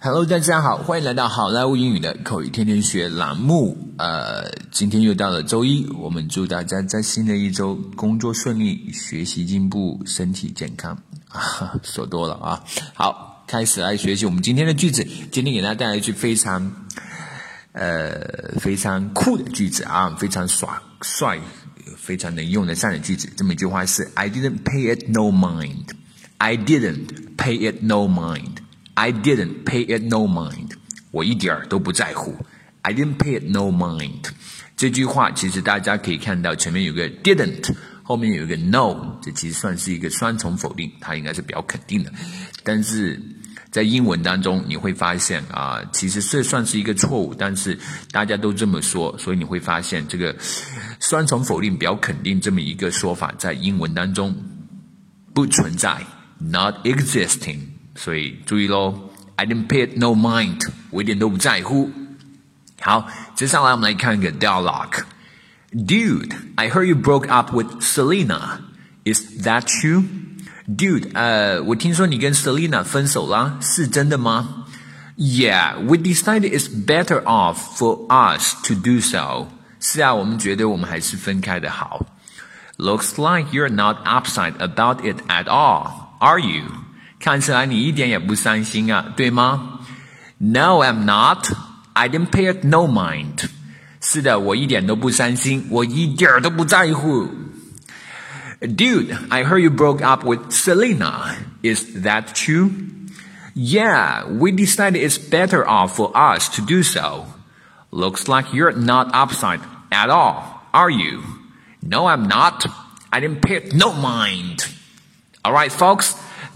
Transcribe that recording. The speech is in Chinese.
Hello，大家好，欢迎来到好莱坞英语的口语天天学栏目。呃，今天又到了周一，我们祝大家在新的一周工作顺利，学习进步，身体健康。说多了啊，好，开始来学习我们今天的句子。今天给大家带来一句非常呃非常酷的句子啊，非常耍帅、非常能用得上的句子。这么一句话是：I didn't pay it no mind. I didn't pay it no mind. I didn't pay it no mind，我一点儿都不在乎。I didn't pay it no mind。这句话其实大家可以看到前面有个 didn't，后面有一个 no，这其实算是一个双重否定，它应该是比较肯定的。但是在英文当中你会发现啊，其实这算是一个错误，但是大家都这么说，所以你会发现这个双重否定比较肯定这么一个说法在英文当中不存在，not existing。所以注意喽，I didn't pay it no mind，我一点都不在乎。好，接下来我们来看一个 dialogue。Dude, I heard you broke up with Selena. Is that true? Dude, 呃，我听说你跟 Selena 分手了，是真的吗？Yeah, we decided it's better off for us to do so. 是啊，我们觉得我们还是分开的好。Looks like you're not upset about it at all, are you? 看起来你一点也不伤心啊，对吗？No, I'm not. I didn't pay it no mind. 是的，我一点都不伤心，我一点儿都不在乎。Dude, I heard you broke up with Selena. Is that true? Yeah, we decided it's better off for us to do so. Looks like you're not upset at all, are you? No, I'm not. I didn't pay it no mind. Alright, folks.